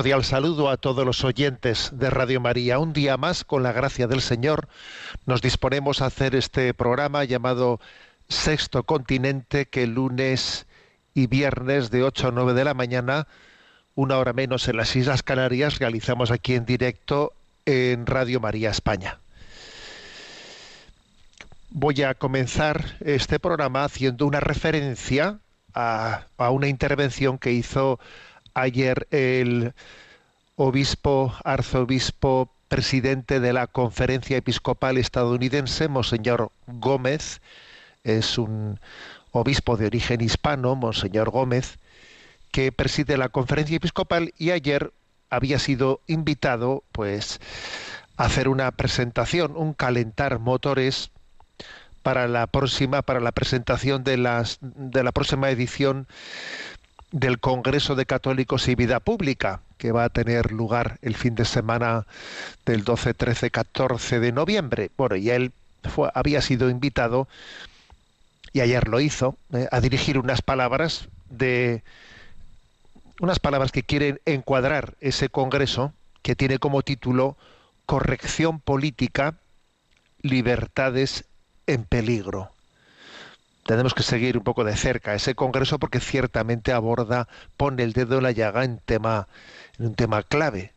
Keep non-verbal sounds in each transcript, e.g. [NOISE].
Cordial saludo a todos los oyentes de Radio María. Un día más, con la gracia del Señor, nos disponemos a hacer este programa llamado Sexto Continente, que lunes y viernes de 8 a 9 de la mañana, una hora menos en las Islas Canarias, realizamos aquí en directo en Radio María España. Voy a comenzar este programa haciendo una referencia a, a una intervención que hizo ayer el obispo, arzobispo, presidente de la Conferencia Episcopal Estadounidense, Monseñor Gómez, es un obispo de origen hispano, Monseñor Gómez, que preside la Conferencia Episcopal y ayer había sido invitado, pues, a hacer una presentación, un calentar motores para la próxima, para la presentación de las de la próxima edición del Congreso de Católicos y Vida Pública, que va a tener lugar el fin de semana del 12, 13, 14 de noviembre. Bueno, y él había sido invitado, y ayer lo hizo, eh, a dirigir unas palabras de unas palabras que quieren encuadrar ese congreso que tiene como título Corrección política, libertades en peligro tenemos que seguir un poco de cerca ese congreso porque ciertamente aborda, pone el dedo en la llaga en un tema clave,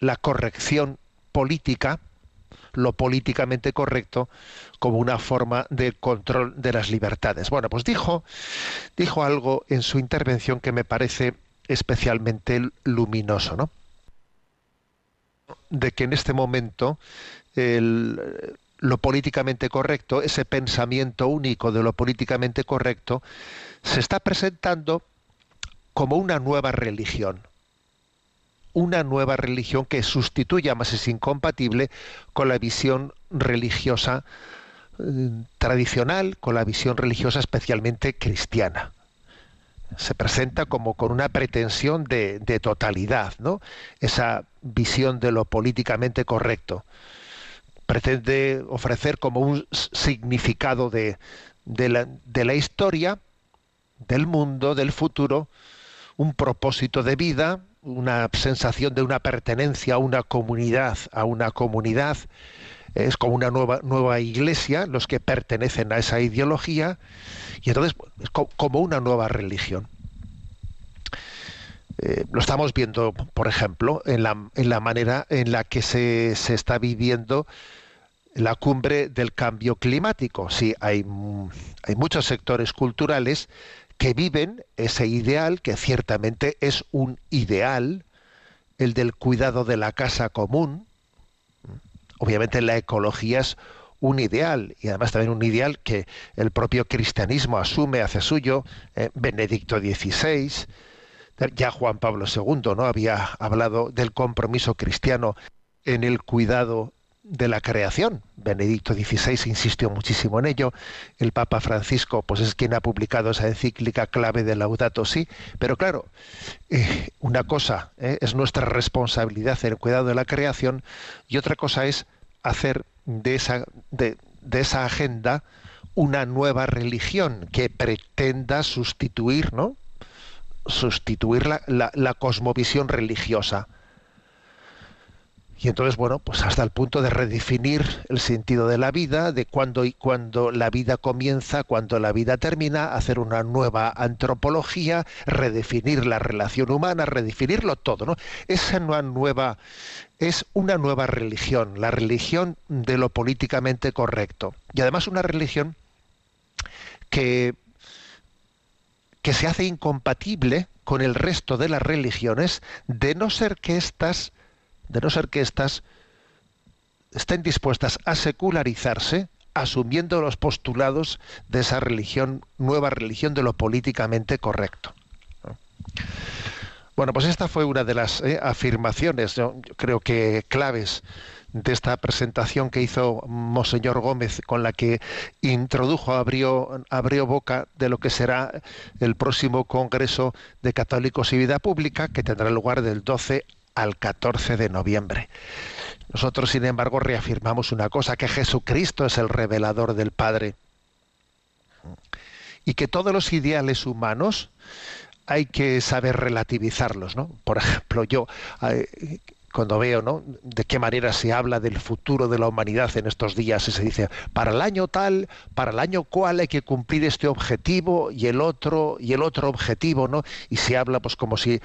la corrección política, lo políticamente correcto, como una forma de control de las libertades. Bueno, pues dijo, dijo algo en su intervención que me parece especialmente luminoso, ¿no? De que en este momento el, lo políticamente correcto, ese pensamiento único de lo políticamente correcto, se está presentando como una nueva religión. Una nueva religión que sustituye, más es incompatible, con la visión religiosa eh, tradicional, con la visión religiosa especialmente cristiana. Se presenta como con una pretensión de, de totalidad, ¿no? Esa visión de lo políticamente correcto pretende ofrecer como un significado de, de, la, de, la, historia, del mundo, del futuro, un propósito de vida, una sensación de una pertenencia a una comunidad, a una comunidad, es como una nueva, nueva iglesia, los que pertenecen a esa ideología, y entonces es como una nueva religión. Eh, lo estamos viendo, por ejemplo, en la, en la manera en la que se, está viviendo la cumbre del cambio climático. Sí, hay, hay muchos sectores culturales que viven ese ideal, que ciertamente es un ideal, el del cuidado de la casa común. Obviamente la ecología es un ideal y además también un ideal que el propio cristianismo asume, hace suyo, eh, Benedicto XVI, ya Juan Pablo II no había hablado del compromiso cristiano en el cuidado de la creación. Benedicto XVI insistió muchísimo en ello. El Papa Francisco, pues es quien ha publicado esa encíclica clave de Laudato Si. Pero claro, eh, una cosa eh, es nuestra responsabilidad en el cuidado de la creación y otra cosa es hacer de esa, de, de esa agenda una nueva religión que pretenda sustituir, ¿no? Sustituir la, la, la, cosmovisión religiosa. Y entonces, bueno, pues hasta el punto de redefinir el sentido de la vida, de cuándo y cuándo la vida comienza, cuándo la vida termina, hacer una nueva antropología, redefinir la relación humana, redefinirlo todo, ¿no? Esa nueva es una nueva religión, la religión de lo políticamente correcto. Y además una religión que que se hace incompatible con el resto de las religiones, de no ser que éstas, de no ser que estén dispuestas a secularizarse, asumiendo los postulados de esa religión, nueva religión de lo políticamente correcto. Bueno, pues esta fue una de las eh, afirmaciones, yo creo que claves de esta presentación que hizo Monseñor Gómez, con la que introdujo, abrió, abrió boca de lo que será el próximo Congreso de Católicos y Vida Pública, que tendrá lugar del 12 al 14 de noviembre. Nosotros, sin embargo, reafirmamos una cosa, que Jesucristo es el revelador del Padre y que todos los ideales humanos hay que saber relativizarlos, ¿no? Por ejemplo, yo eh, cuando veo ¿no? de qué manera se habla del futuro de la humanidad en estos días y se dice para el año tal, para el año cual hay que cumplir este objetivo y el otro y el otro objetivo, ¿no? Y se habla pues como si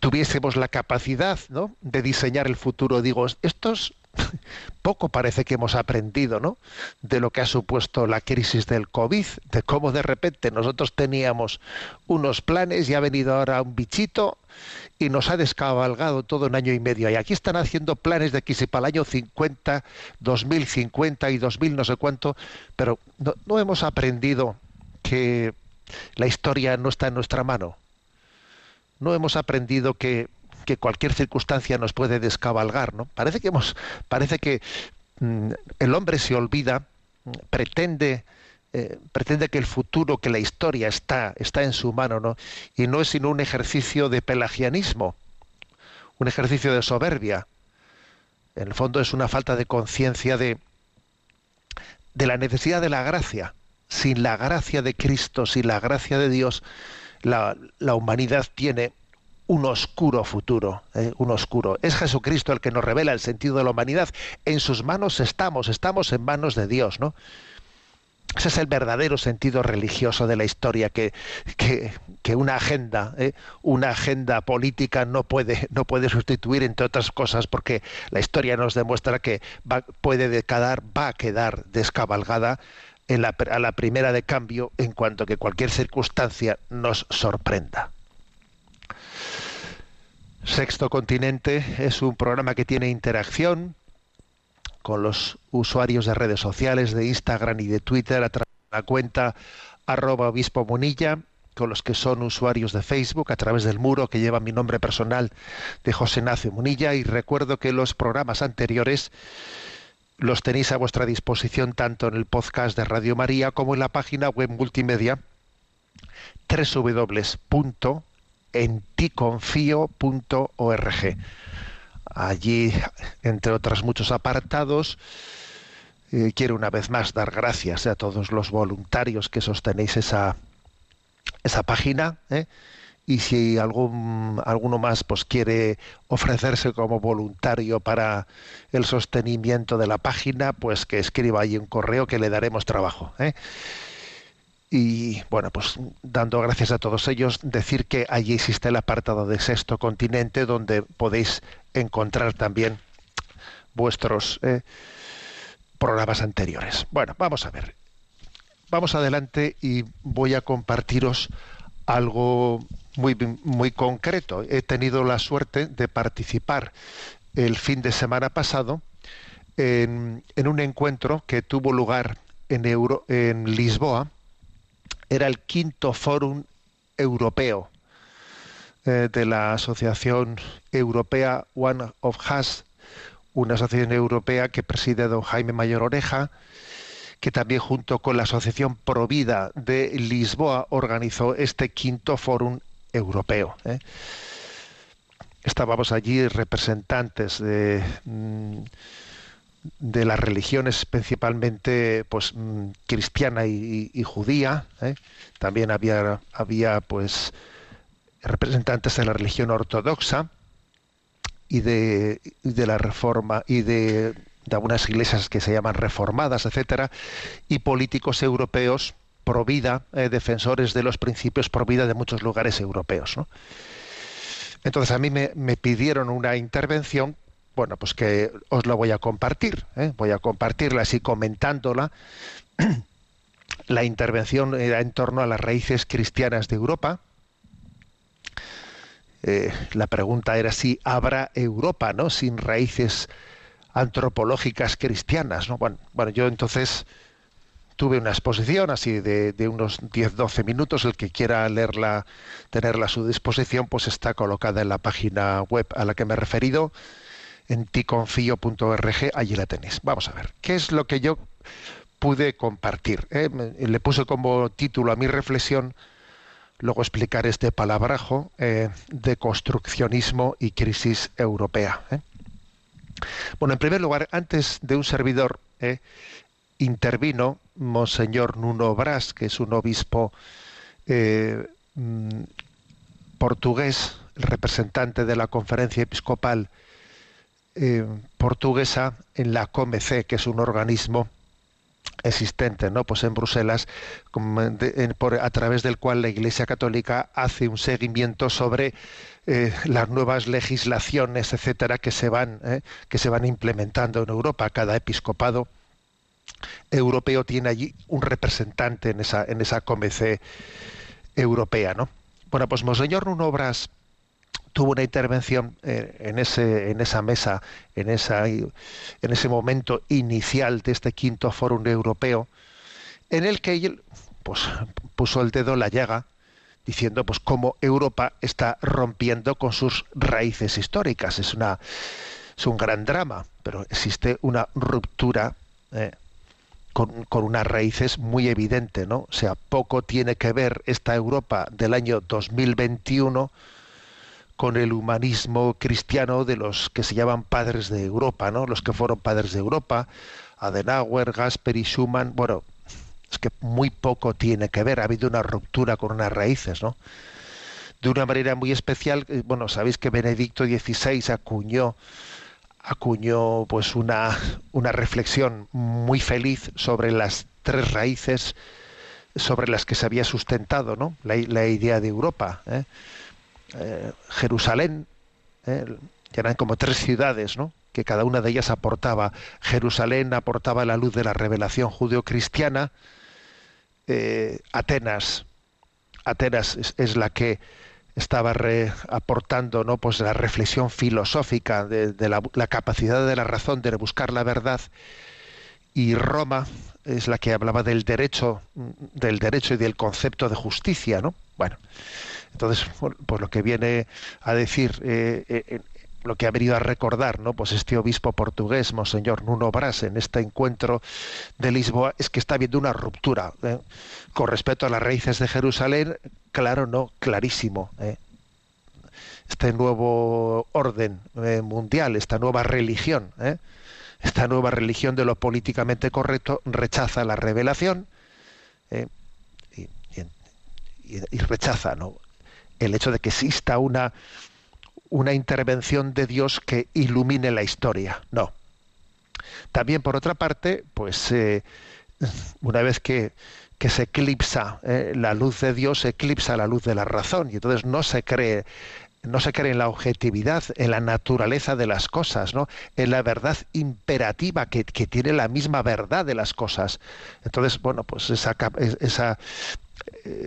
tuviésemos la capacidad, ¿no? de diseñar el futuro. Digo, estos [LAUGHS] poco parece que hemos aprendido, ¿no? De lo que ha supuesto la crisis del COVID, de cómo de repente nosotros teníamos unos planes y ha venido ahora un bichito y nos ha descabalgado todo un año y medio. Y aquí están haciendo planes de que si para el año 50, 2050 y 2000 no sé cuánto, pero no hemos aprendido que la historia no está en nuestra mano. No hemos aprendido que, que cualquier circunstancia nos puede descabalgar, ¿no? Parece que hemos, parece que mm, el hombre se olvida, pretende eh, pretende que el futuro, que la historia está, está en su mano, ¿no? Y no es sino un ejercicio de pelagianismo, un ejercicio de soberbia. En el fondo es una falta de conciencia de, de la necesidad de la gracia. Sin la gracia de Cristo, sin la gracia de Dios, la, la humanidad tiene un oscuro futuro, ¿eh? un oscuro. Es Jesucristo el que nos revela el sentido de la humanidad. En sus manos estamos, estamos en manos de Dios, ¿no? Ese es el verdadero sentido religioso de la historia, que, que, una agenda, ¿eh? una agenda política no puede, no puede sustituir, entre otras cosas, porque la historia nos demuestra que va, puede quedar, va a quedar descabalgada a la primera de cambio en cuanto que cualquier circunstancia nos sorprenda. Sexto Continente es un programa que tiene interacción, con los usuarios de redes sociales, de Instagram y de Twitter a través de la cuenta arroba obispo Munilla, con los que son usuarios de Facebook a través del muro que lleva mi nombre personal de José Nacio Munilla. Y recuerdo que los programas anteriores los tenéis a vuestra disposición tanto en el podcast de Radio María como en la página web multimedia www.enticonfio.org. Allí, entre otros muchos apartados, eh, quiero una vez más dar gracias a todos los voluntarios que sostenéis esa, esa página. ¿eh? Y si algún, alguno más pues, quiere ofrecerse como voluntario para el sostenimiento de la página, pues que escriba ahí un correo que le daremos trabajo. ¿eh? Y bueno, pues dando gracias a todos ellos, decir que allí existe el apartado de Sexto Continente donde podéis encontrar también vuestros eh, programas anteriores. Bueno, vamos a ver. Vamos adelante y voy a compartiros algo muy, muy concreto. He tenido la suerte de participar el fin de semana pasado en, en un encuentro que tuvo lugar en, Euro, en Lisboa, era el quinto fórum europeo eh, de la Asociación Europea One of Us, una asociación europea que preside don Jaime Mayor Oreja, que también junto con la Asociación Provida de Lisboa organizó este quinto fórum europeo. ¿eh? Estábamos allí representantes de... Mm, de las religiones principalmente pues mm, cristiana y, judía ¿eh? también había había pues representantes de la religión ortodoxa y de, de la reforma y de, de algunas iglesias que se llaman reformadas, etcétera, y políticos europeos pro vida, eh, defensores de los principios pro vida de muchos lugares europeos. ¿no? Entonces a mí me, me, pidieron una intervención, bueno, pues que os la voy a compartir, ¿eh? voy a compartirla así comentándola. [CLEARS THROAT] la intervención era en torno a las raíces cristianas de Europa. Eh, la pregunta era si habrá Europa, ¿no? Sin raíces antropológicas cristianas, ¿no? Bueno, yo entonces tuve una exposición así de, de unos 10-12 minutos. El que quiera leerla, tenerla a su disposición, pues está colocada en la página web a la que me he referido, en ticonfio.org, allí la tenéis. Vamos a ver, ¿qué es lo que yo pude compartir? eh? Le puse como título a mi reflexión, luego explicar este palabrajo eh, de construccionismo y crisis europea. ¿eh? Bueno, en primer lugar, antes de un servidor, intervino Monseñor Nuno Brás, que es un obispo mm, portugués, representante de la conferencia episcopal eh, portuguesa en la COMEC, que es un organismo existente ¿no? pues en Bruselas a través del cual la Iglesia Católica hace un seguimiento sobre eh, las nuevas legislaciones etcétera que se van eh, que se van implementando en Europa cada episcopado europeo tiene allí un representante en esa en esa COMEC europea no bueno pues monseñor Nuno Obras tuvo una intervención eh, en ese en esa mesa en esa en ese momento inicial de este quinto foro europeo en el que pues puso el dedo en la llaga diciendo pues cómo Europa está rompiendo con sus raíces históricas es una es un gran drama pero existe una ruptura eh, con, con, unas raíces muy evidente, ¿no? O sea, poco tiene que ver esta Europa del año 2021 con el humanismo cristiano de los que se llaman padres de Europa, ¿no? Los que fueron padres de Europa, Adenauer, Gasperi, Schumann, bueno, es que muy poco tiene que ver, ha habido una ruptura con unas raíces, ¿no? De una manera muy especial, bueno, sabéis que Benedicto XVI acuñó acuñó pues una, una reflexión muy feliz sobre las tres raíces sobre las que se había sustentado ¿no? la, la idea de Europa. ¿eh? Eh, Jerusalén, eh, eran como tres ciudades, ¿no? que cada una de ellas aportaba. Jerusalén aportaba la luz de la revelación judeocristiana. Eh, Atenas, Atenas es, la que estaba aportando ¿no? pues la reflexión filosófica de, de la, la, capacidad de la razón de buscar la verdad y Roma es la que hablaba del derecho del derecho y del concepto de justicia no bueno entonces pues lo que viene a decir eh, eh, lo que ha venido a recordar no pues este obispo portugués monseñor Nuno Brás en este encuentro de Lisboa es que está habiendo una ruptura ¿eh? con respecto a las raíces de Jerusalén claro no clarísimo este nuevo orden mundial esta nueva religión esta nueva religión de lo políticamente correcto rechaza la revelación y, y, rechaza ¿no? El hecho de que exista una una intervención de Dios que ilumine la historia. No. También, por otra parte, pues eh, una vez que, que se eclipsa eh, la luz de Dios, se eclipsa la luz de la razón, y entonces no se cree no se cree en la objetividad, en la naturaleza de las cosas, ¿no? en la verdad imperativa que, que tiene la misma verdad de las cosas. Entonces, bueno, pues esa, esa,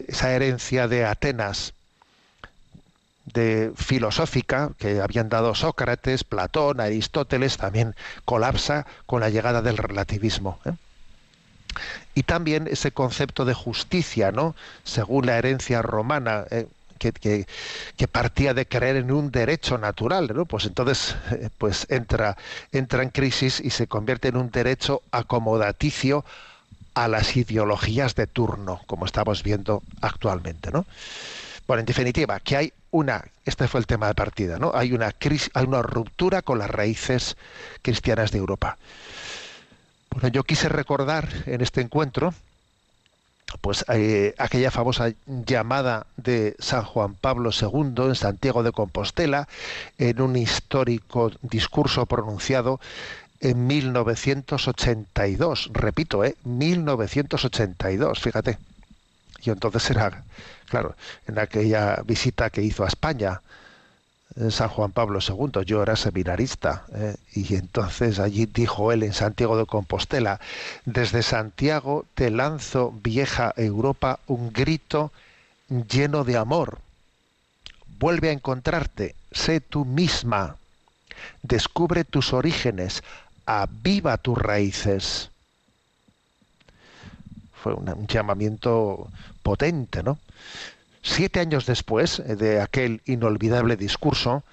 esa herencia de Atenas, de filosófica que habían dado Sócrates, Platón, Aristóteles, también colapsa con la llegada del relativismo. ¿eh? Y también ese concepto de justicia, ¿no? Según la herencia romana, ¿eh? que, que, que, partía de creer en un derecho natural, ¿no? Pues entonces, eh, pues entra, entra en crisis y se convierte en un derecho acomodaticio a las ideologías de turno, como estamos viendo actualmente, ¿no? Bueno, en definitiva, que hay una, este fue el tema de partida, ¿no? Hay una crisis, hay una ruptura con las raíces cristianas de Europa. Bueno, yo quise recordar en este encuentro, pues eh, aquella famosa llamada de San Juan Pablo II en Santiago de Compostela, en un histórico discurso pronunciado en 1982, repito, ¿eh? 1982, fíjate. Y entonces era, claro, en aquella visita que hizo a España, San Juan Pablo II, yo era seminarista, ¿eh? y entonces allí dijo él en Santiago de Compostela, desde Santiago te lanzo, vieja Europa, un grito lleno de amor. Vuelve a encontrarte, sé tú misma, descubre tus orígenes, aviva tus raíces. Fue un llamamiento potente, ¿no? Siete años después de aquel inolvidable discurso,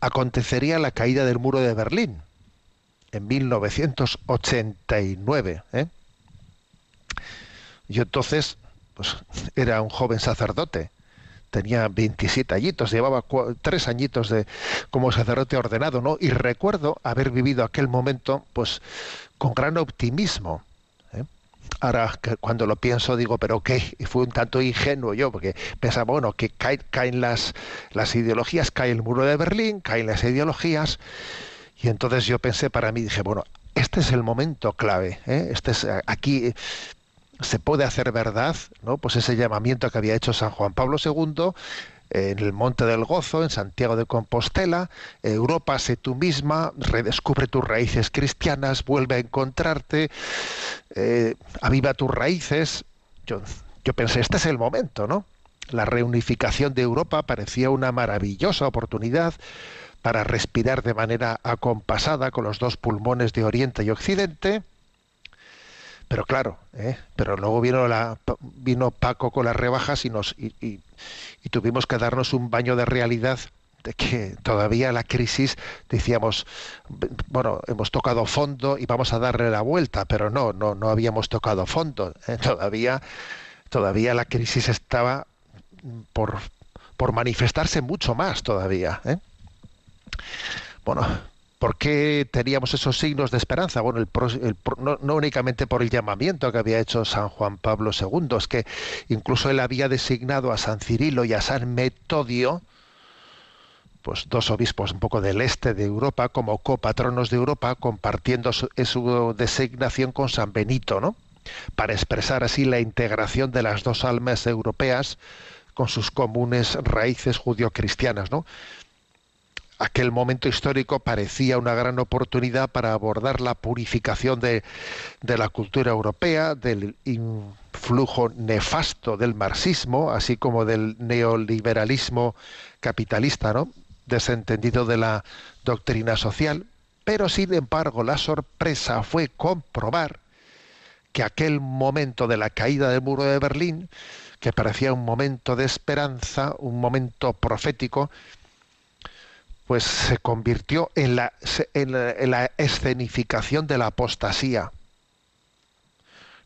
acontecería la caída del muro de Berlín, en 1989. ¿eh? Yo entonces pues, era un joven sacerdote, tenía 27 añitos, llevaba tres añitos de como sacerdote ordenado, ¿no? Y recuerdo haber vivido aquel momento, pues, con gran optimismo Ahora, cuando lo pienso, digo, pero qué, y fui un tanto ingenuo yo, porque pensaba, bueno, que caen, las, las ideologías, cae el muro de Berlín, caen las ideologías, y entonces yo pensé para mí, dije, bueno, este es el momento clave, ¿eh? este es, aquí se puede hacer verdad, ¿no? Pues ese llamamiento que había hecho San Juan Pablo II, en el Monte del Gozo, en Santiago de Compostela, Europa, sé tú misma, redescubre tus raíces cristianas, vuelve a encontrarte, eh, aviva tus raíces. Yo, yo pensé, este es el momento, ¿no? La reunificación de Europa parecía una maravillosa oportunidad para respirar de manera acompasada con los dos pulmones de Oriente y Occidente, pero claro, ¿eh? pero luego vino, la, vino Paco con las rebajas y, nos, y, tuvimos que darnos un baño de realidad de que todavía la crisis decíamos bueno hemos tocado fondo y vamos a darle la vuelta pero no no no habíamos tocado fondo [LAUGHS] todavía todavía la crisis estaba por por manifestarse mucho más todavía ¿eh? bueno ¿Por qué teníamos esos signos de esperanza? Bueno, no, únicamente por el llamamiento que había hecho San Juan Pablo II, es que incluso él había designado a San Cirilo y a San Metodio, pues dos obispos un poco del este de Europa, como copatronos de Europa, compartiendo su, su designación con San Benito, ¿no? Para expresar así la integración de las dos almas europeas con sus comunes raíces judio-cristianas, ¿no? Aquel momento histórico parecía una gran oportunidad para abordar la purificación de, la cultura europea, del influjo nefasto del marxismo, así como del neoliberalismo capitalista, ¿no? desentendido de la doctrina social. Pero sin embargo, la sorpresa fue comprobar que aquel momento de la caída del muro de Berlín, que parecía un momento de esperanza, un momento profético, pues se convirtió en la, en la, escenificación de la apostasía.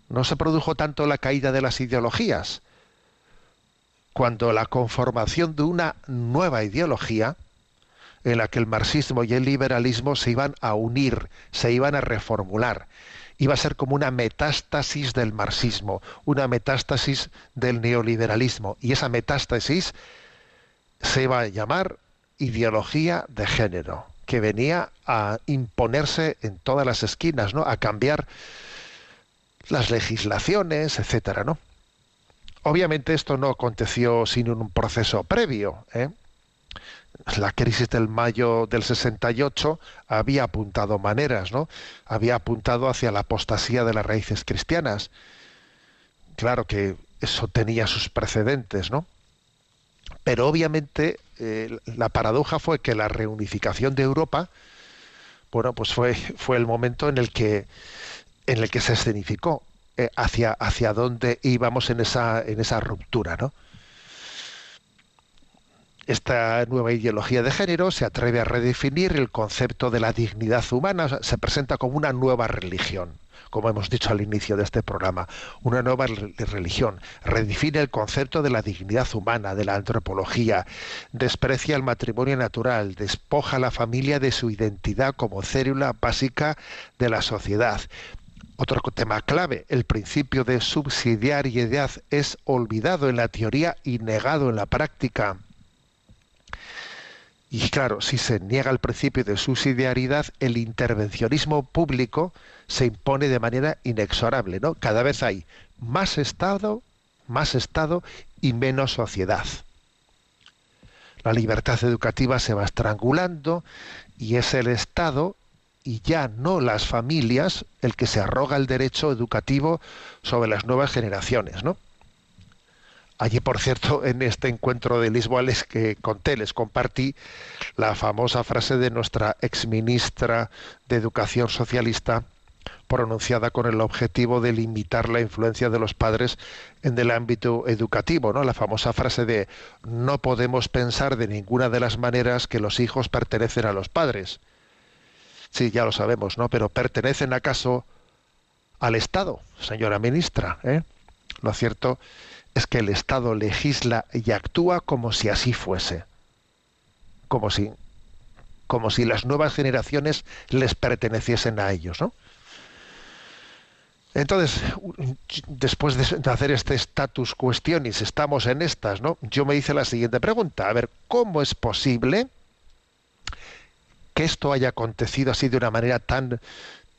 No se produjo tanto la caída de las ideologías, cuando la conformación de una nueva ideología, en la que el marxismo y el liberalismo se iban a unir, se iban a reformular. Iba a ser como una metástasis del marxismo, una metástasis del neoliberalismo. Y esa metástasis se iba a llamar ideología de género que venía a imponerse en todas las esquinas, ¿no? A cambiar las legislaciones, etcétera, ¿no? Obviamente esto no aconteció sin un proceso previo. ¿eh? La crisis del mayo del 68 había apuntado maneras, ¿no? Había apuntado hacia la apostasía de las raíces cristianas. Claro que eso tenía sus precedentes, ¿no? Pero obviamente eh, la paradoja fue que la reunificación de Europa, bueno, pues fue, fue el momento en el que, en el que se escenificó eh, hacia, hacia dónde íbamos en esa, en esa ruptura, ¿no? Esta nueva ideología de género se atreve a redefinir el concepto de la dignidad humana, se presenta como una nueva religión como hemos dicho al inicio de este programa, una nueva religión, redefine el concepto de la dignidad humana, de la antropología, desprecia el matrimonio natural, despoja a la familia de su identidad como célula básica de la sociedad. Otro tema clave, el principio de subsidiariedad es olvidado en la teoría y negado en la práctica. Y claro, si se niega el principio de subsidiariedad, el intervencionismo público se impone de manera inexorable, ¿no? Cada vez hay más Estado, más Estado y menos sociedad. La libertad educativa se va estrangulando y es el Estado y ya no las familias el que se arroga el derecho educativo sobre las nuevas generaciones, ¿no? Allí, por cierto, [LAUGHS] en este encuentro de Lisboa les que conté, les compartí la famosa frase de nuestra exministra de Educación Socialista, pronunciada con el objetivo de limitar la influencia de los padres en el ámbito educativo, ¿no? La famosa frase de no podemos pensar de ninguna de las maneras que los hijos pertenecen a los padres. Sí, ya lo sabemos, ¿no? Pero pertenecen acaso al Estado, señora ministra, ¿eh? Lo cierto que el Estado legisla y actúa como si así fuese. Como si como si las nuevas generaciones les perteneciesen a ellos, ¿no? Entonces, después de hacer este status questionis, estamos en estas, ¿no? Yo me hice la siguiente pregunta, a ver, ¿cómo es posible que esto haya acontecido así de una manera tan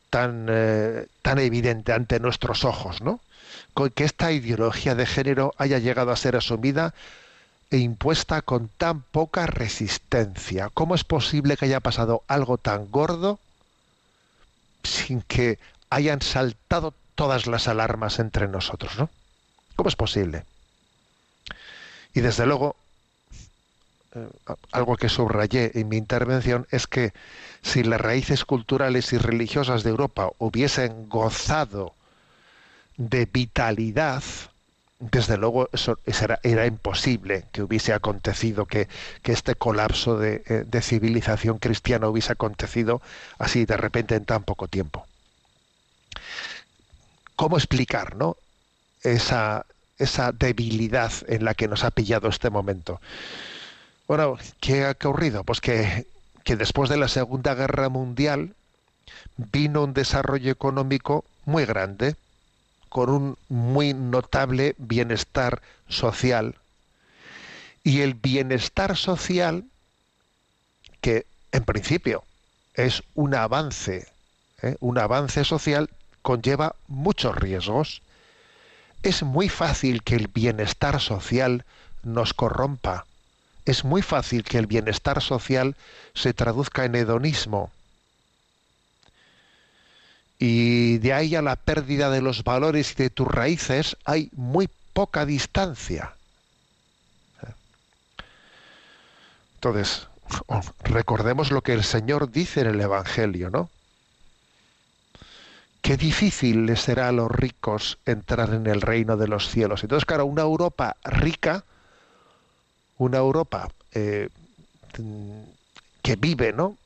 tan eh, tan evidente ante nuestros ojos, ¿no? Que esta ideología de género haya llegado a ser asumida e impuesta con tan poca resistencia. ¿Cómo es posible que haya pasado algo tan gordo sin que hayan saltado todas las alarmas entre nosotros, ¿no? ¿Cómo es posible? Y desde luego, eh, algo que subrayé en mi intervención es que si las raíces culturales y religiosas de Europa hubiesen gozado de vitalidad, desde luego eso, era, imposible que hubiese acontecido, que, este colapso de, eh, de, civilización cristiana hubiese acontecido así de repente en tan poco tiempo. ¿Cómo explicar ¿no? esa, esa debilidad en la que nos ha pillado este momento? Bueno, ¿qué ha ocurrido? Pues que, que después de la Segunda Guerra Mundial vino un desarrollo económico muy grande, con un muy notable bienestar social. Y el bienestar social, que en principio es un avance, ¿eh? un avance social, conlleva muchos riesgos. Es muy fácil que el bienestar social nos corrompa. Es muy fácil que el bienestar social se traduzca en hedonismo y de ahí a la pérdida de los valores y de tus raíces hay muy poca distancia. Entonces, recordemos lo que el Señor dice en el Evangelio, ¿no? Qué difícil les será a los ricos entrar en el reino de los cielos. Entonces, claro, una Europa rica, una Europa eh, que vive, ¿no?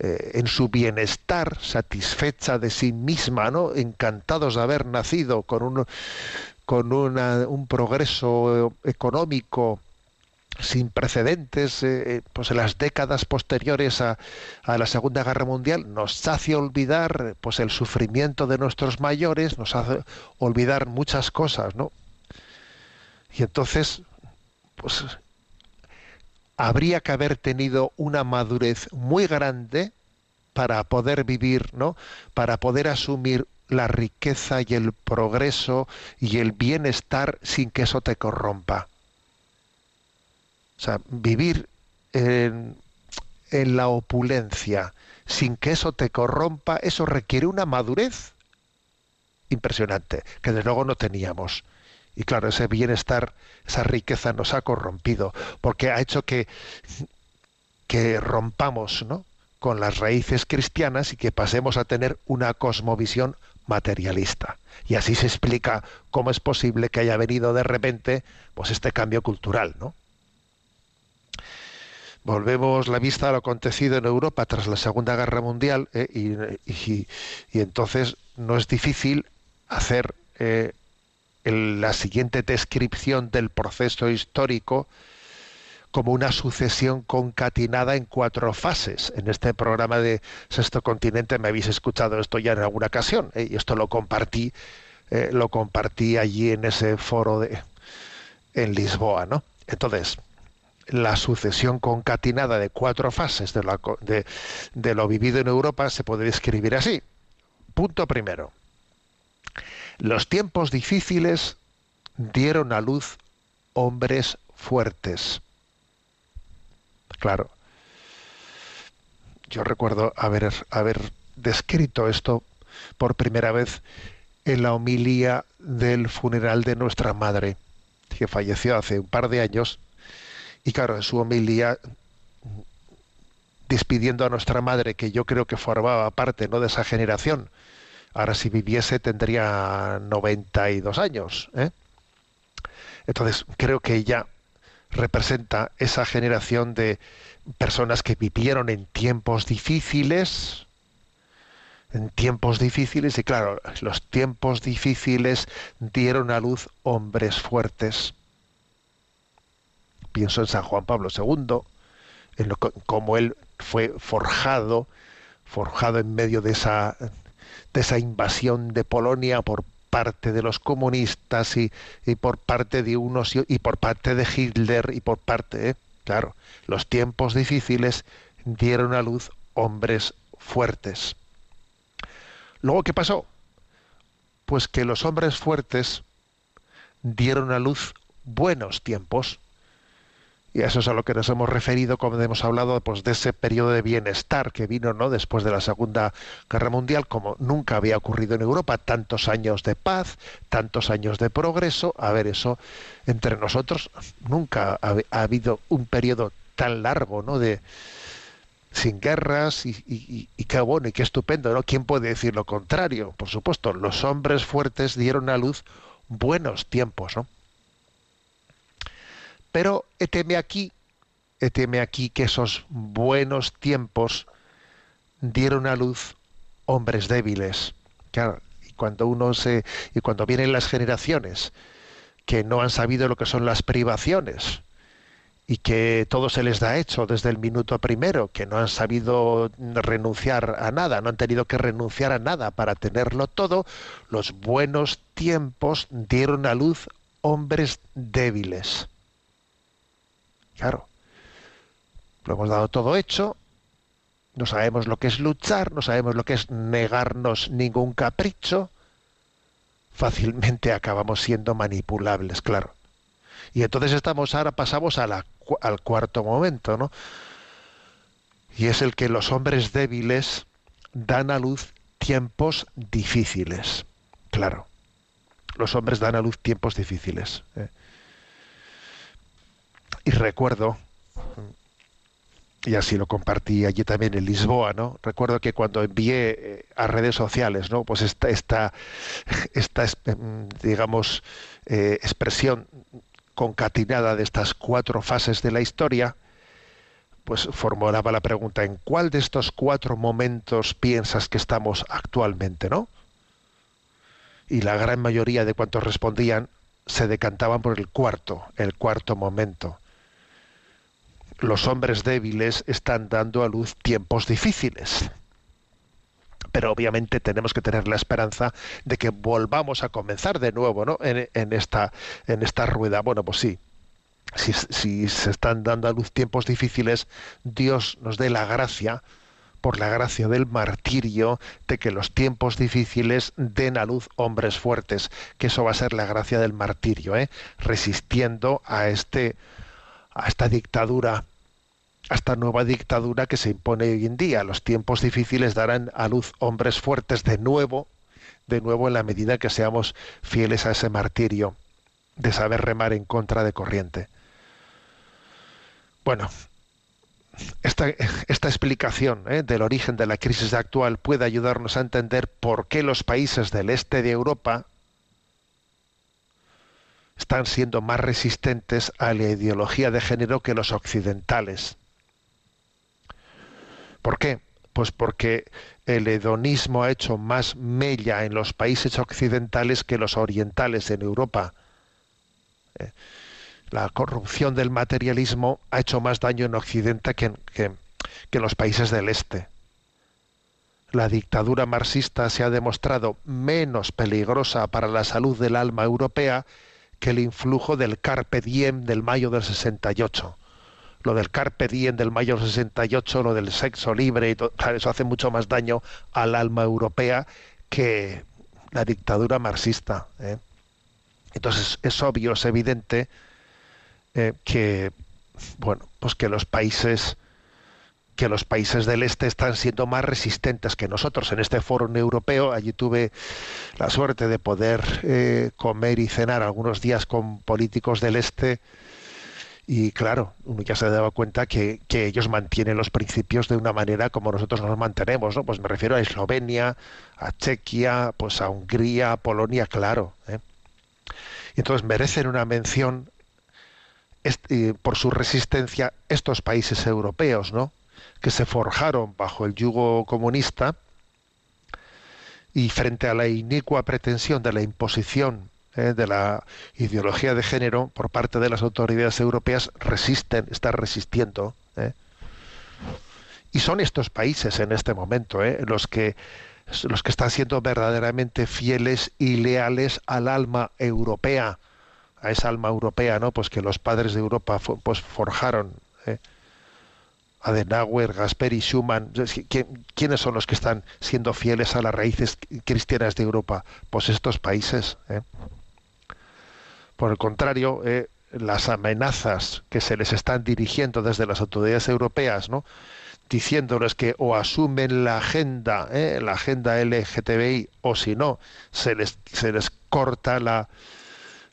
Eh, en su bienestar, satisfecha de sí misma, ¿no? encantados de haber nacido con un, con un progreso económico sin precedentes eh, eh, pues en las décadas posteriores a, a, la Segunda Guerra Mundial nos hace olvidar pues el sufrimiento de nuestros mayores, nos hace olvidar muchas cosas, ¿no? Y entonces, pues habría que haber tenido una madurez muy grande para poder vivir, ¿no? Para poder asumir la riqueza y el progreso y el bienestar sin que eso te corrompa. O sea, vivir en, en la opulencia sin que eso te corrompa, eso requiere una madurez impresionante, que de luego no teníamos. Y claro, ese bienestar, esa riqueza nos ha corrompido, porque ha hecho que, que rompamos ¿no? con las raíces cristianas y que pasemos a tener una cosmovisión materialista. Y así se explica cómo es posible que haya venido de repente pues este cambio cultural, ¿no? Volvemos la vista a lo acontecido en Europa tras la Segunda Guerra Mundial ¿eh? y, entonces no es difícil hacer eh, la siguiente descripción del proceso histórico como una sucesión concatenada en cuatro fases. En este programa de Sexto Continente me habéis escuchado esto ya en alguna ocasión ¿eh? y esto lo compartí, eh, lo compartí allí en ese foro de en Lisboa, ¿no? Entonces, la sucesión concatenada de cuatro fases de, de- de lo vivido en Europa se puede describir así. Punto primero. Los tiempos difíciles dieron a luz hombres fuertes. Claro. Yo recuerdo haber, haber descrito esto por primera vez en la homilía del funeral de nuestra madre, que falleció hace un par de años. Y claro, en su homilía, despidiendo a nuestra madre, que yo creo que formaba parte ¿no? de esa generación, ahora si viviese tendría 92 años. ¿eh? Entonces, creo que ella representa esa generación de personas que vivieron en tiempos difíciles, en tiempos difíciles, y claro, los tiempos difíciles dieron a luz hombres fuertes. Pienso en San Juan Pablo II, en lo co- cómo él fue forjado, forjado en medio de esa, de esa invasión de Polonia por parte de los comunistas y, y por parte de unos y, y por parte de Hitler y por parte, ¿eh? claro, los tiempos difíciles dieron a luz hombres fuertes. Luego, ¿qué pasó? Pues que los hombres fuertes dieron a luz buenos tiempos. Y eso es a lo que nos hemos referido cuando hemos hablado pues, de ese periodo de bienestar que vino ¿no? después de la Segunda Guerra Mundial, como nunca había ocurrido en Europa, tantos años de paz, tantos años de progreso. A ver, eso entre nosotros nunca ha, ha habido un periodo tan largo ¿no? de sin guerras y- y qué bueno y qué estupendo, ¿no? ¿Quién puede decir lo contrario? Por supuesto, los hombres fuertes dieron a luz buenos tiempos, ¿no? Pero héteme aquí, héteme aquí que esos buenos tiempos dieron a luz hombres débiles. Y cuando uno se y cuando vienen las generaciones que no han sabido lo que son las privaciones y que todo se les da hecho desde el minuto primero, que no han sabido renunciar a nada, no han tenido que renunciar a nada para tenerlo todo, los buenos tiempos dieron a luz hombres débiles. Claro, lo hemos dado todo hecho, no sabemos lo que es luchar, no sabemos lo que es negarnos ningún capricho, fácilmente acabamos siendo manipulables, claro. Y entonces estamos ahora pasamos al cuarto momento, ¿no? Y es el que los hombres débiles dan a luz tiempos difíciles. Claro. Los hombres dan a luz tiempos difíciles. ¿eh? Y recuerdo, y así lo compartí allí también en Lisboa, ¿no? Recuerdo que cuando envié eh, a redes sociales, ¿no? Pues esta, esta, esta es- em, digamos, eh, expresión concatenada de estas cuatro fases de la historia, pues formulaba la pregunta, ¿en cuál de estos cuatro momentos piensas que estamos actualmente, no? Y la gran mayoría de cuantos respondían se decantaban por el cuarto, el cuarto momento. Los hombres débiles están dando a luz tiempos difíciles. Pero obviamente tenemos que tener la esperanza de que volvamos a comenzar de nuevo, ¿no? En, esta, en esta rueda. Bueno, pues sí. Si, si se están dando a luz tiempos difíciles, Dios nos dé la gracia, por la gracia del martirio, de que los tiempos difíciles den a luz hombres fuertes, que eso va a ser la gracia del martirio, ¿eh? resistiendo a este a esta dictadura, a esta nueva dictadura que se impone hoy en día. Los tiempos difíciles darán a luz hombres fuertes de nuevo, de nuevo en la medida que seamos fieles a ese martirio de saber remar en contra de corriente. Bueno, esta, esta explicación ¿eh? del origen de la crisis actual puede ayudarnos a entender por qué los países del este de Europa están siendo más resistentes a la ideología de género que los occidentales. ¿Por qué? Pues porque el hedonismo ha hecho más mella en los países occidentales que los orientales en Europa. Eh, la corrupción del materialismo ha hecho más daño en Occidente que en, que- que en los países del Este. La dictadura marxista se ha demostrado menos peligrosa para la salud del alma europea que el influjo del Carpe Diem del mayo del 68. Lo del Carpe Diem del mayo del 68, lo del sexo libre, y todo, eso hace mucho más daño al alma europea que la dictadura marxista. ¿eh? Entonces es obvio, es evidente eh, que bueno, pues que los países que los países del este están siendo más resistentes que nosotros en este foro europeo. Allí tuve la suerte de poder eh, comer y cenar algunos días con políticos del este y claro, uno ya se dado cuenta que, que ellos mantienen los principios de una manera como nosotros nos mantenemos, ¿no? Pues me refiero a Eslovenia, a Chequia, pues a Hungría, a Polonia, claro. ¿eh? Entonces merecen una mención eh, por su resistencia estos países europeos, ¿no? Que se forjaron bajo el yugo comunista y frente a la inicua pretensión de la imposición eh, de la ideología de género por parte de las autoridades europeas resisten, están resistiendo. eh. Y son estos países en este momento eh, los que los que están siendo verdaderamente fieles y leales al alma europea, a esa alma europea, ¿no? Pues que los padres de Europa pues forjaron. Adenauer, Gasperi, Schumann, es que- ¿quién- ¿quiénes son los que están siendo fieles a las raíces cristianas de Europa? Pues estos países. ¿eh? Por el contrario, eh, las amenazas que se les están dirigiendo desde las autoridades europeas, ¿no? diciéndoles que o asumen la agenda, ¿eh? la agenda LGTBI, o si no, se les, se les corta la,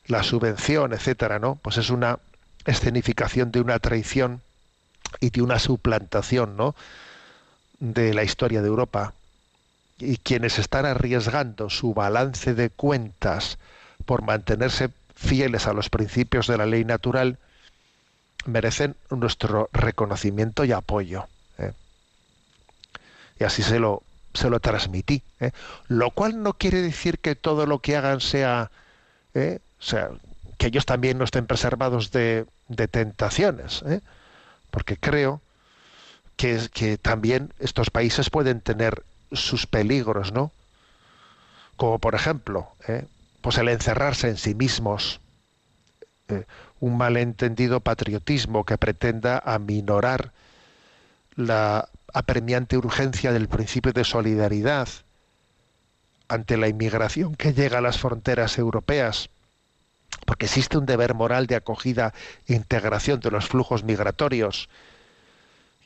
la subvención, etcétera, ¿no? Pues es una escenificación de una traición y de una suplantación ¿no? de la historia de Europa. Y quienes están arriesgando su balance de cuentas por mantenerse fieles a los principios de la ley natural merecen nuestro reconocimiento y apoyo. ¿eh? Y así se lo, se lo transmití. ¿eh? Lo cual no quiere decir que todo lo que hagan sea, ¿eh? o sea que ellos también no estén preservados de, de tentaciones. Porque creo que, también estos países pueden tener sus peligros, ¿no? Como por ejemplo, ¿eh? pues el encerrarse en sí mismos, eh, un malentendido patriotismo que pretenda aminorar la apremiante urgencia del principio de solidaridad ante la inmigración que llega a las fronteras europeas, porque existe un deber moral de acogida e integración de los flujos migratorios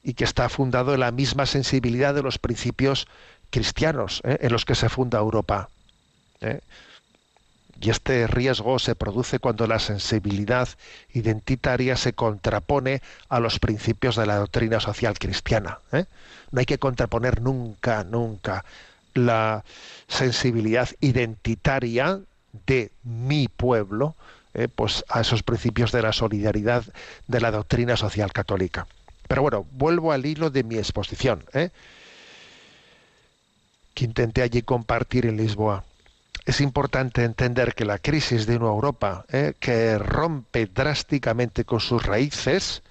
y que está fundado en la misma sensibilidad de los principios cristianos ¿eh? en los que se funda Europa. ¿eh? Y este riesgo se produce cuando la sensibilidad identitaria se contrapone a los principios de la doctrina social cristiana. ¿eh? No hay que contraponer nunca, nunca la sensibilidad identitaria de mi pueblo eh, pues a esos principios de la solidaridad de la doctrina social católica. Pero bueno, vuelvo al hilo de mi exposición, ¿eh? que intenté allí compartir en Lisboa. Es importante entender que la crisis de una Europa ¿eh? que rompe drásticamente con sus raíces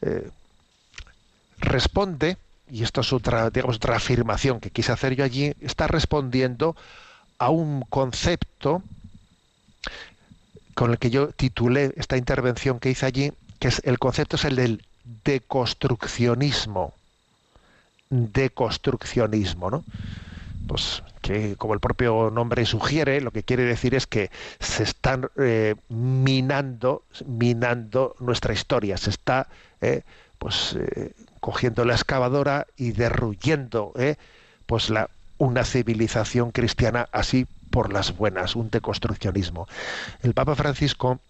eh, responde, y esto es otra, digamos, otra afirmación que quise hacer yo allí, está respondiendo a un concepto con el que yo titulé esta intervención que hice allí, que es el concepto es el del deconstruccionismo. Deconstruccionismo, ¿no? Pues que como el propio nombre sugiere, lo que quiere decir es que se están eh, minando, minando nuestra historia, se está eh, pues eh, cogiendo la excavadora y derruyendo pues la, una civilización cristiana así por las buenas, un deconstruccionismo. El Papa Francisco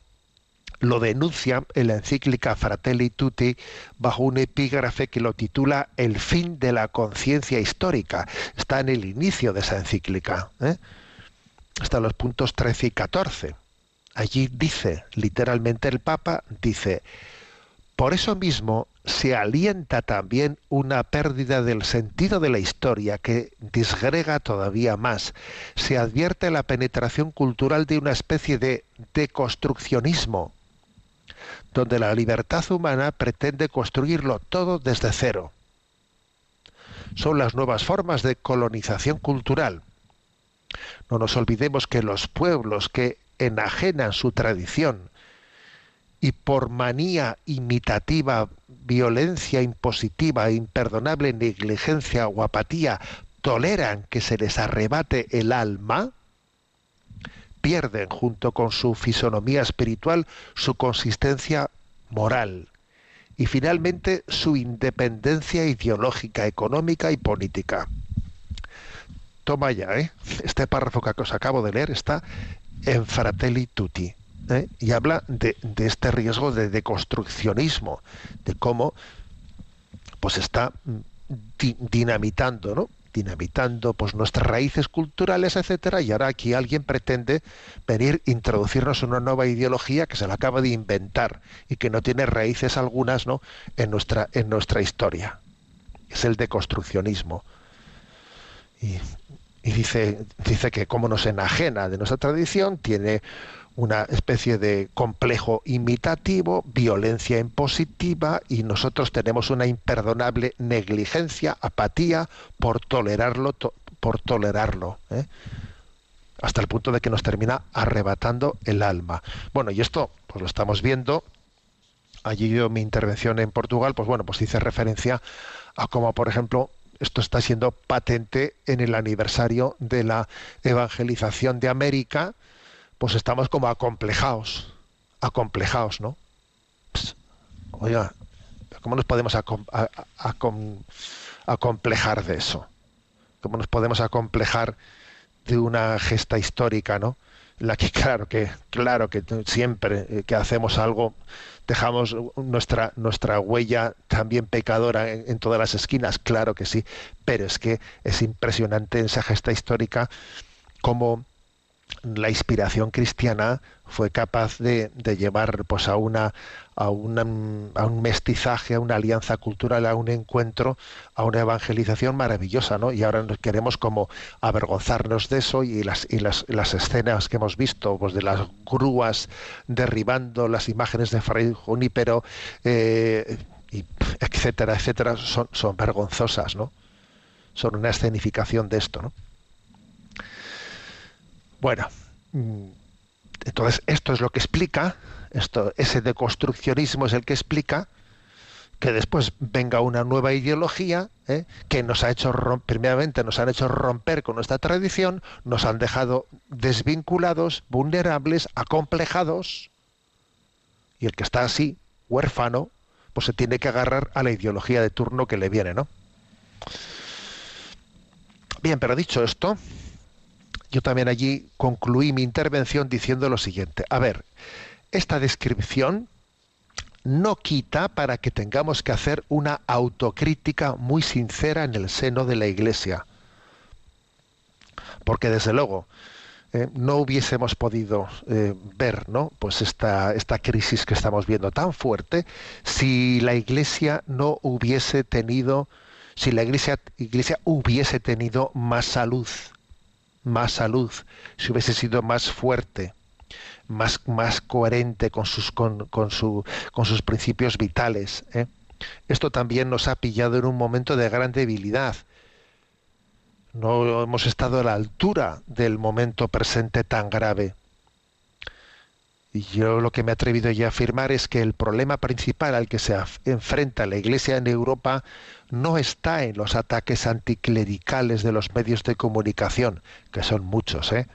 lo denuncia en la encíclica Fratelli Tutti bajo un epígrafe que lo titula El fin de la conciencia histórica. Está en el inicio de esa encíclica. ¿eh? En los puntos 13 y 14. Allí dice, literalmente el Papa dice, por eso mismo se alienta también una pérdida del sentido de la historia que disgrega todavía más. Se advierte la penetración cultural de una especie de deconstruccionismo donde la libertad humana pretende construirlo todo desde cero. Son las nuevas formas de colonización cultural. No nos olvidemos que los pueblos que enajenan su tradición y por manía imitativa, violencia impositiva, imperdonable negligencia o apatía toleran que se les arrebate el alma, pierden junto con su fisonomía espiritual su consistencia moral y finalmente su independencia ideológica, económica y política. Toma ya, ¿eh? este párrafo que os acabo de leer está en Fratelli Tutti ¿eh? y habla de, de, este riesgo de deconstruccionismo, de cómo pues está di dinamitando, ¿no? dinamitando pues nuestras raíces culturales, etcétera, y ahora aquí alguien pretende venir introducirnos una nueva ideología que se la acaba de inventar y que no tiene raíces algunas, ¿no? en nuestra en nuestra historia. Es el deconstruccionismo. Y, y dice dice que como nos enajena de nuestra tradición, tiene una especie de complejo imitativo, violencia impositiva y nosotros tenemos una imperdonable negligencia, apatía por tolerarlo, to, por tolerarlo, ¿eh? hasta el punto de que nos termina arrebatando el alma. Bueno, y esto pues lo estamos viendo. Allí yo mi intervención en Portugal, pues bueno, pues hice referencia a cómo, por ejemplo, esto está siendo patente en el aniversario de la evangelización de América, pues estamos como acomplejados, acomplejados, ¿no? Oiga, ¿cómo nos podemos acomplejar de eso? ¿Cómo nos podemos acomplejar de una gesta histórica, ¿no? La que [LAUGHS] claro que claro que siempre que hacemos algo dejamos nuestra nuestra huella también pecadora en, en todas las esquinas, claro que sí, pero es que es impresionante esa gesta histórica como la inspiración cristiana fue capaz de, llevar pues a una a, a un mestizaje, a una alianza cultural, a un encuentro, a una evangelización maravillosa, ¿no? Y ahora nos queremos como avergonzarnos de eso y las y las, las escenas que hemos visto, pues de las grúas derribando las imágenes de Fray Junípero, eh, y etcétera, etcétera, son, son vergonzosas, ¿no? Son una escenificación de esto, ¿no? Bueno, entonces esto es lo que explica, esto, ese deconstruccionismo es el que explica que después venga una nueva ideología ¿eh? que nos ha hecho primeramente nos han hecho romper con nuestra tradición, nos han dejado desvinculados, vulnerables, acomplejados, y el que está así, huérfano, pues se tiene que agarrar a la ideología de turno que le viene, ¿no? Bien, pero dicho esto, yo también allí concluí mi intervención diciendo lo siguiente. A ver, esta descripción no quita para que tengamos que hacer una autocrítica muy sincera en el seno de la Iglesia. Porque desde luego eh, no hubiésemos podido eh, ver ¿no? pues esta, esta crisis que estamos viendo tan fuerte si la Iglesia no hubiese tenido, si la Iglesia, iglesia hubiese tenido más salud más salud, si hubiese sido más fuerte, más, más coherente con sus, con, con, su, con sus principios vitales. ¿eh? Esto también nos ha pillado en un momento de gran debilidad. No hemos estado a la altura del momento presente tan grave. Yo lo que me he atrevido ya a afirmar es que el problema principal al que se enfrenta la Iglesia en Europa no está en los ataques anticlericales de los medios de comunicación, que son muchos, ¿eh?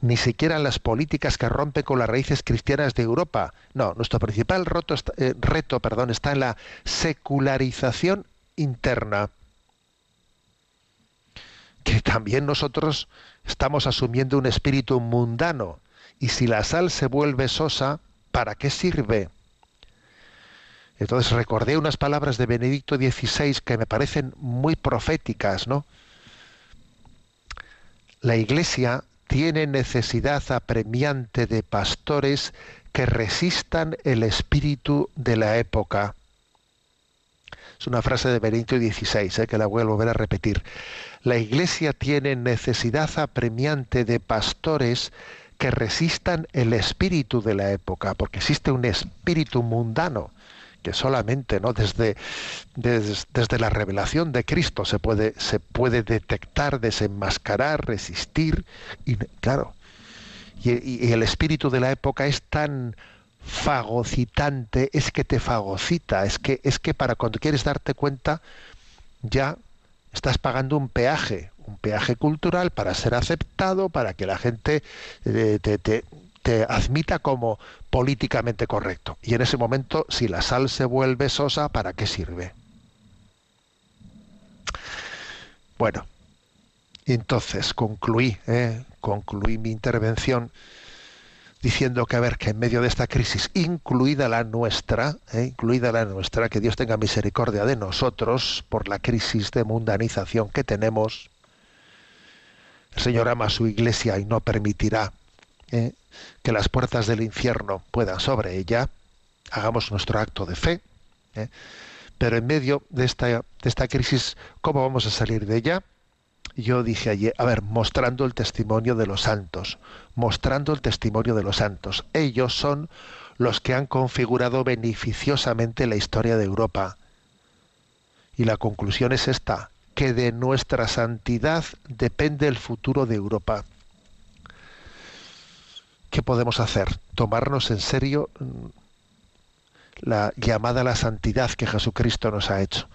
ni siquiera en las políticas que rompen con las raíces cristianas de Europa. No, nuestro principal eh, reto perdón, está en la secularización interna, que también nosotros estamos asumiendo un espíritu mundano y si la sal se vuelve sosa, ¿para qué sirve? Entonces recordé unas palabras de Benedicto XVI que me parecen muy proféticas, ¿no? La Iglesia tiene necesidad apremiante de pastores que resistan el espíritu de la época. Es una frase de Benedicto XVI, ¿eh? que la voy a volver a repetir. La Iglesia tiene necesidad apremiante de pastores que resistan el espíritu de la época, porque existe un espíritu mundano que solamente no desde, desde, desde la revelación de Cristo se puede se puede detectar desenmascarar resistir y claro y el espíritu de la época es tan fagocitante es que te fagocita es que es que para cuando quieres darte cuenta ya estás pagando un peaje un peaje cultural para ser aceptado para que la gente eh, te, admita como políticamente correcto. Y en ese momento, si la sal se vuelve sosa, ¿para qué sirve? Bueno, entonces concluí, ¿eh? concluí mi intervención diciendo que a ver que en medio de esta crisis, incluida la nuestra, ¿eh? incluida la nuestra, que Dios tenga misericordia de nosotros por la crisis de mundanización que tenemos. El Señor ama su iglesia y no permitirá ¿eh? que las puertas del infierno puedan sobre ella, hagamos nuestro acto de fe, ¿eh? pero en medio de esta, de esta crisis, ¿cómo vamos a salir de ella? Yo dije ayer, a ver, mostrando el testimonio de los santos, mostrando el testimonio de los santos. Ellos son los que han configurado beneficiosamente la historia de Europa. Y la conclusión es esta, que de nuestra santidad depende el futuro de Europa. ¿qué podemos hacer? Tomarnos en serio mm, la llamada a la santidad que Jesucristo nos ha hecho.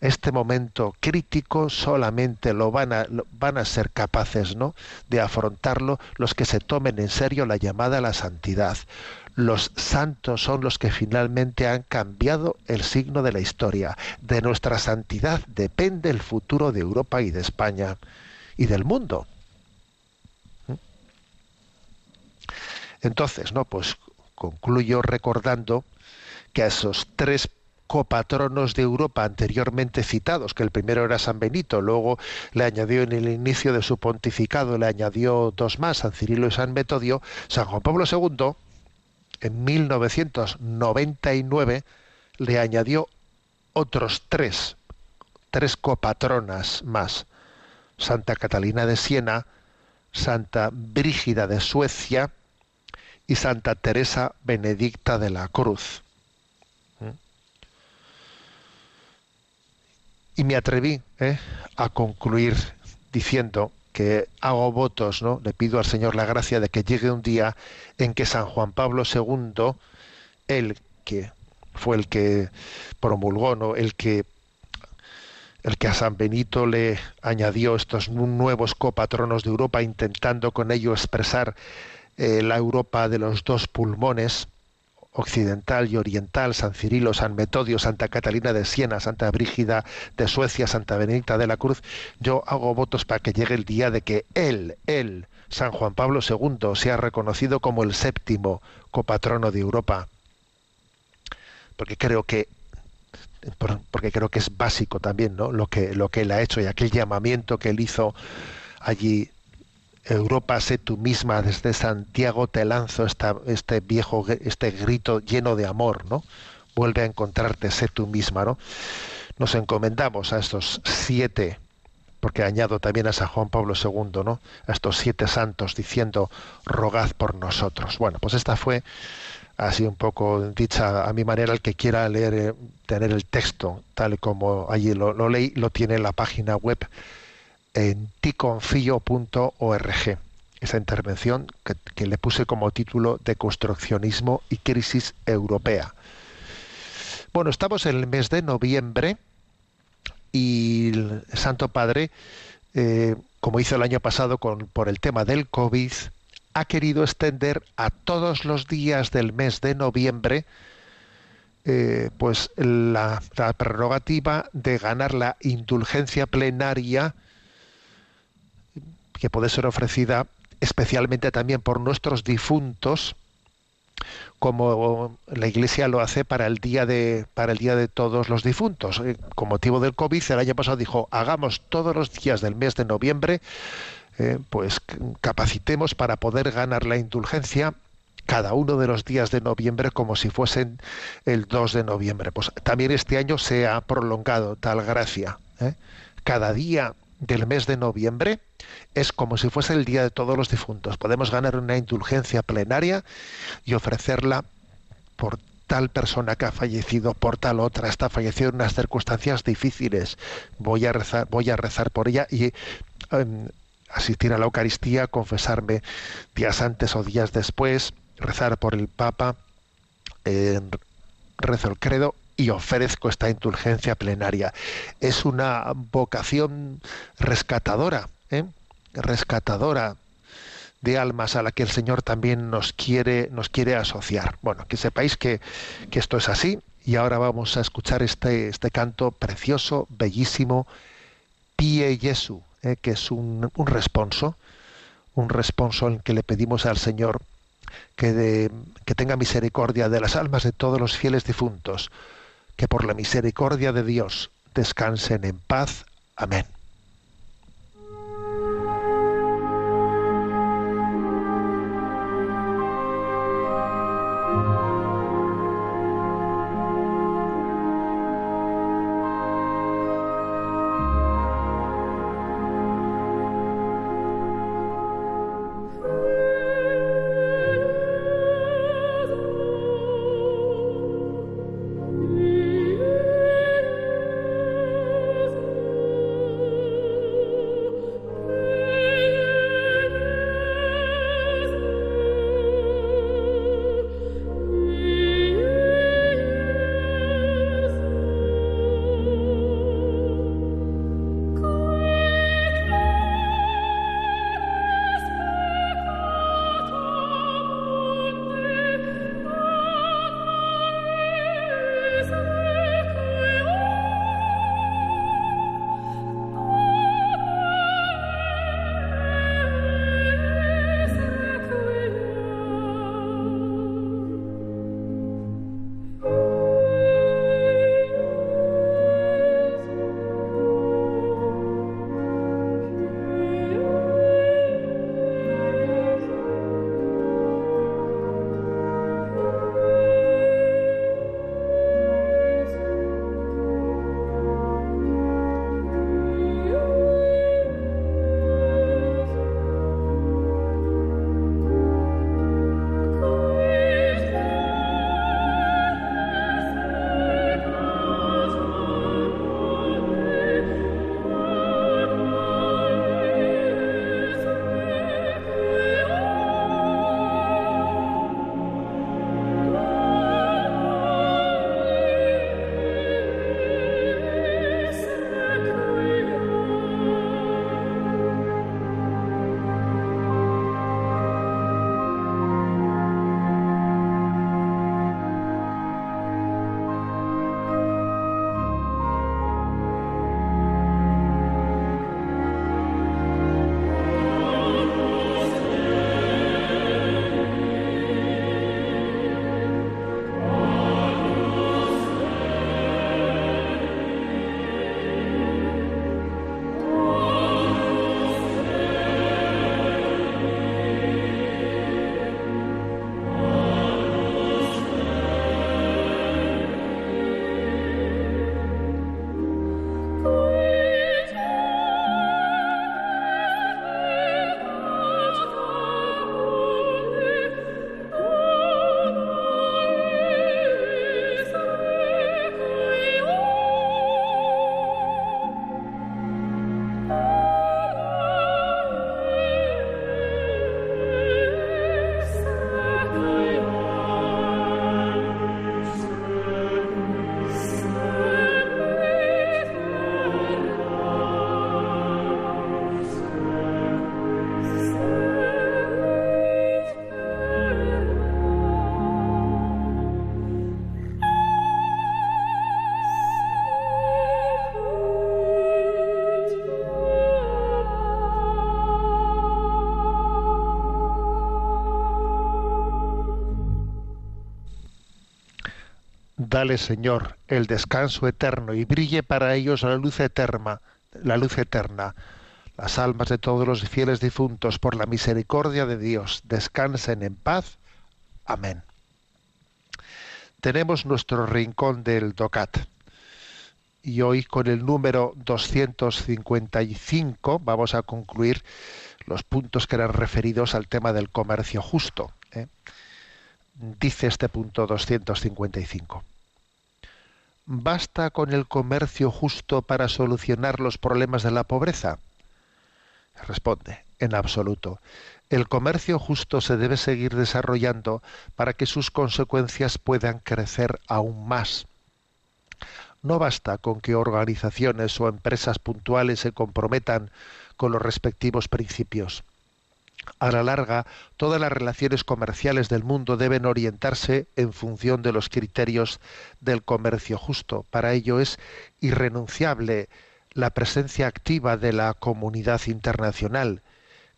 Este momento crítico solamente lo van a, van a ser capaces ¿no? de afrontarlo los que se tomen en serio la llamada a la santidad. Los santos son los que finalmente han cambiado el signo de la historia. De nuestra santidad depende el futuro de Europa y de España y del mundo. Entonces, ¿no? Pues concluyo recordando que a esos tres copatronos de Europa anteriormente citados, que el primero era San Benito, luego le añadió en el inicio de su pontificado, le añadió dos más, San Cirilo y San Metodio, San Juan Pablo II, en 1999, le añadió otros tres, tres copatronas más, Santa Catalina de Siena, Santa Brígida de Suecia, y Santa Teresa Benedicta de la Cruz. ¿Mm? Y me atreví ¿eh? a concluir diciendo que hago votos, ¿no? Le pido al Señor la gracia de que llegue un día en que San Juan Pablo II, el que fue el que promulgó, ¿no? el que el que a San Benito le añadió estos nuevos copatronos de Europa, intentando con ello expresar eh, la Europa de los dos pulmones, occidental y oriental, San Cirilo, San Metodio, Santa Catalina de Siena, Santa Brígida de Suecia, Santa Benedicta de la Cruz, yo hago votos para que llegue el día de que él, él, San Juan Pablo II, sea reconocido como el séptimo copatrono de Europa. Porque creo que porque creo que es básico también, ¿no? Lo que lo que él ha hecho y aquel llamamiento que él hizo allí Europa, sé tú misma, desde Santiago te lanzo esta, este viejo, este grito lleno de amor, ¿no? Vuelve a encontrarte, sé tú misma, ¿no? Nos encomendamos a estos siete, porque añado también a San Juan Pablo II, ¿no? A estos siete santos diciendo, rogad por nosotros. Bueno, pues esta fue así un poco dicha a mi manera, el que quiera leer, eh, tener el texto, tal como allí lo, lo leí, lo tiene en la página web en ticonfío.org. Esa intervención que, le puse como título de Construccionismo y Crisis Europea. Bueno, estamos en el mes de noviembre y el Santo Padre, eh, como hizo el año pasado con, por el tema del COVID, ha querido extender a todos los días del mes de noviembre eh, pues la prerrogativa de ganar la indulgencia plenaria que puede ser ofrecida especialmente también por nuestros difuntos, como la Iglesia lo hace para el día de para el día de todos los difuntos. Eh, con motivo del COVID, el año pasado dijo hagamos todos los días del mes de noviembre, eh, pues capacitemos para poder ganar la indulgencia cada uno de los días de noviembre como si fuesen el 2 de noviembre. Pues también este año se ha prolongado tal gracia. ¿eh? Cada día del mes de noviembre es como si fuese el Día de Todos los Difuntos. Podemos ganar una indulgencia plenaria y ofrecerla por tal persona que ha fallecido, por tal otra, está fallecido en unas circunstancias difíciles. Voy a rezar, voy a rezar por ella y em, asistir a la Eucaristía, confesarme días antes o días después, rezar por el Papa, eh, rezo el credo y ofrezco esta indulgencia plenaria. Es una vocación rescatadora, ¿eh? rescatadora de almas a la que el Señor también nos quiere, nos quiere asociar. Bueno, que sepáis que, que esto es así y ahora vamos a escuchar este, este canto precioso, bellísimo, Pie Jesu, ¿eh? que es un, un responso, un responso en que le pedimos al Señor que, de, que tenga misericordia de las almas de todos los fieles difuntos, que por la misericordia de Dios descansen en paz. Amén. Dale, Señor, el descanso eterno y brille para ellos la luz eterna, la luz eterna. Las almas de todos los fieles difuntos, por la misericordia de Dios, descansen en paz. Amén. Tenemos nuestro rincón del DOCAT y hoy con el número 255 vamos a concluir los puntos que eran referidos al tema del comercio justo. ¿eh? Dice este punto 255. ¿Basta con el comercio justo para solucionar los problemas de la pobreza? Responde, en absoluto. El comercio justo se debe seguir desarrollando para que sus consecuencias puedan crecer aún más. No basta con que organizaciones o empresas puntuales se comprometan con los respectivos principios. A la larga, todas las relaciones comerciales del mundo deben orientarse en función de los criterios del comercio justo. Para ello es irrenunciable la presencia activa de la comunidad internacional,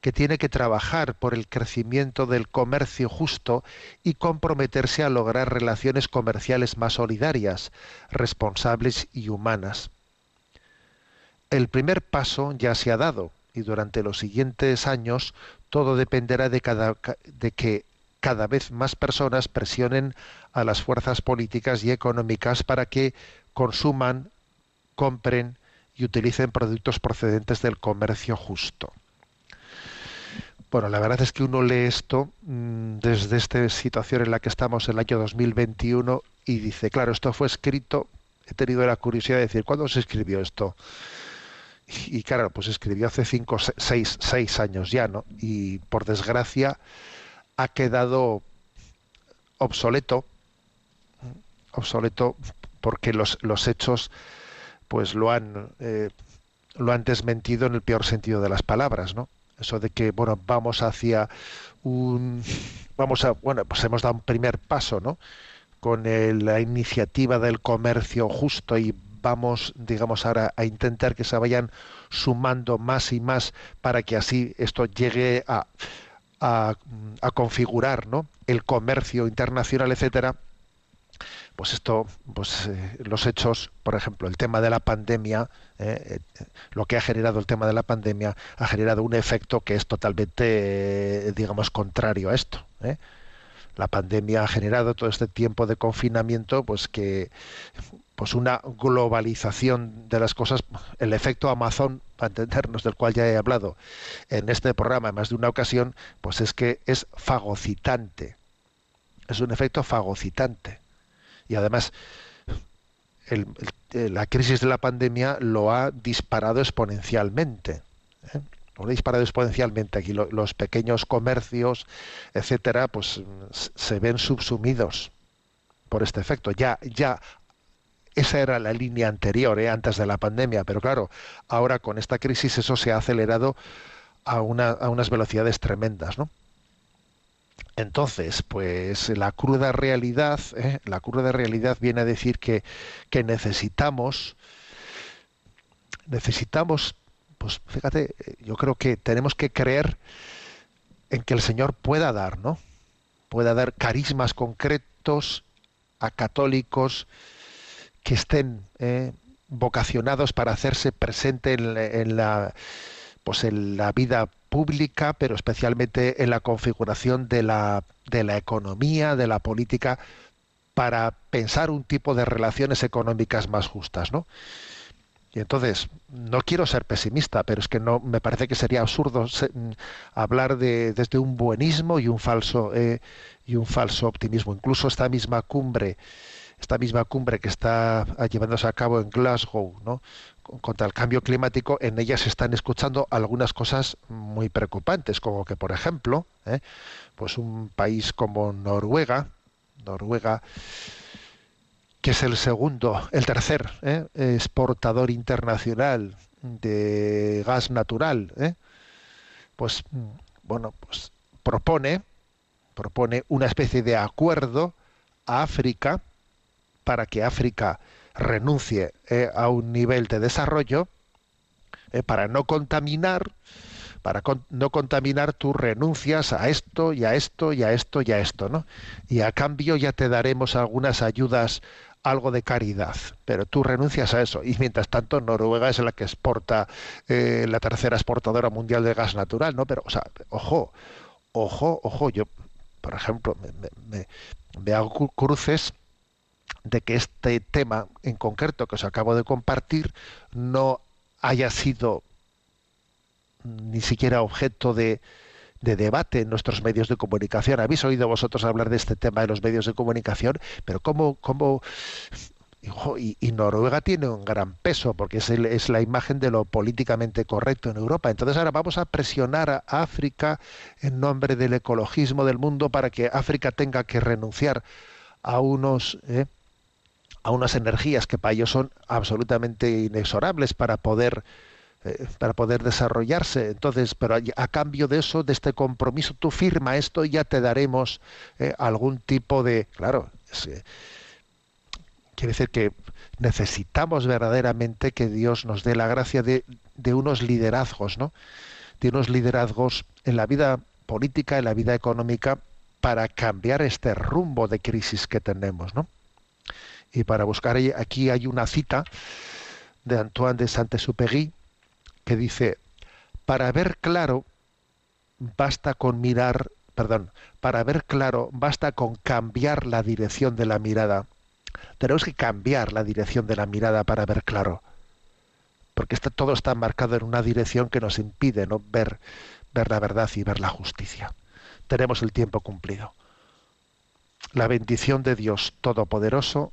que tiene que trabajar por el crecimiento del comercio justo y comprometerse a lograr relaciones comerciales más solidarias, responsables y humanas. El primer paso ya se ha dado y durante los siguientes años todo dependerá de, que cada vez más personas presionen a las fuerzas políticas y económicas para que consuman, compren y utilicen productos procedentes del comercio justo. Bueno, la verdad es que uno lee esto mmm, desde esta situación en la que estamos en el año 2021 y dice, claro, esto fue escrito, he tenido la curiosidad de decir, ¿cuándo se escribió esto? Y, claro, pues escribió hace cinco, seis, seis años ya, ¿no? Y por desgracia ha quedado obsoleto, obsoleto porque los, los hechos pues lo han, eh, lo han desmentido en el peor sentido de las palabras, ¿no? eso de que bueno vamos hacia un vamos a bueno pues hemos dado un primer paso no con la iniciativa del comercio justo y vamos digamos ahora a intentar que se vayan sumando más y más para que así esto llegue a a, a configurar no el comercio internacional etcétera pues esto, pues eh, los hechos, por ejemplo, el tema de la pandemia, eh, eh, lo que ha generado el tema de la pandemia ha generado un efecto que es totalmente, digamos, contrario a esto. La pandemia ha generado todo este tiempo de confinamiento, pues que, pues una globalización de las cosas, el efecto Amazon, para entendernos, del cual ya he hablado en este programa en más de una ocasión, pues es que es fagocitante. Es un efecto fagocitante y además la crisis de la pandemia lo ha disparado exponencialmente. ¿eh? Lo ha disparado exponencialmente. Aquí lo, los pequeños comercios, etcétera, pues se ven subsumidos por este efecto. Ya, ya esa era la línea anterior, ¿eh? antes de la pandemia, pero claro, ahora con esta crisis eso se ha acelerado a, una, a unas velocidades tremendas, ¿no? Entonces, pues la cruda realidad, ¿eh? la cruda realidad viene a decir que, que necesitamos, necesitamos, pues fíjate, yo creo que tenemos que creer en que el Señor pueda dar, ¿no? Pueda dar carismas concretos a católicos que estén eh, vocacionados para hacerse presente en, en la pues en la vida pública, pero especialmente en la configuración de la, de la economía, de la política, para pensar un tipo de relaciones económicas más justas, ¿no? Y entonces, no quiero ser pesimista, pero es que no me parece que sería absurdo se, hablar de desde un buenismo y un falso eh, y un falso optimismo. Incluso esta misma cumbre, esta misma cumbre que está llevándose a cabo en Glasgow, contra el cambio climático, en ellas se están escuchando algunas cosas muy preocupantes, como que, por ejemplo, ¿eh? pues un país como Noruega, Noruega, que es el segundo, el tercer ¿eh? exportador internacional de gas natural, ¿eh? pues bueno, pues propone, propone una especie de acuerdo a África para que África renuncie eh, a un nivel de desarrollo eh, para no contaminar para no contaminar tú renuncias a esto y a esto y a esto y a esto no y a cambio ya te daremos algunas ayudas algo de caridad pero tú renuncias a eso. Y mientras tanto Noruega es la que exporta eh, la tercera exportadora mundial de gas natural no pero o sea ojo ojo ojo yo por ejemplo me, me hago cruces de que este tema en concreto que os acabo de compartir no haya sido ni siquiera objeto de, de debate en nuestros medios de comunicación. Habéis oído vosotros hablar de este tema en los medios de comunicación, pero ¿cómo, cómo y, Noruega tiene un gran peso porque es, es, la imagen de lo políticamente correcto en Europa. Entonces ahora vamos a presionar a África en nombre del ecologismo del mundo para que África tenga que renunciar a unos eh, a unas energías que para ellos son absolutamente inexorables para poder eh, para poder desarrollarse. Entonces, pero a, cambio de eso, de este compromiso, tú firma esto y ya te daremos eh, algún tipo de, claro, es, quiere decir que necesitamos verdaderamente que Dios nos dé la gracia de, de, unos liderazgos, ¿no? De unos liderazgos en la vida política, en la vida económica, para cambiar este rumbo de crisis que tenemos, ¿no? Y para buscar aquí hay una cita de Antoine de Saint-Exupéry que dice: para ver claro basta con mirar, perdón, para ver claro basta con cambiar la dirección de la mirada tenemos que cambiar la dirección de la mirada para ver claro. Porque está, todo está marcado en una dirección que nos impide ¿no? ver, ver la verdad y ver la justicia. Tenemos el tiempo cumplido. La bendición de Dios Todopoderoso,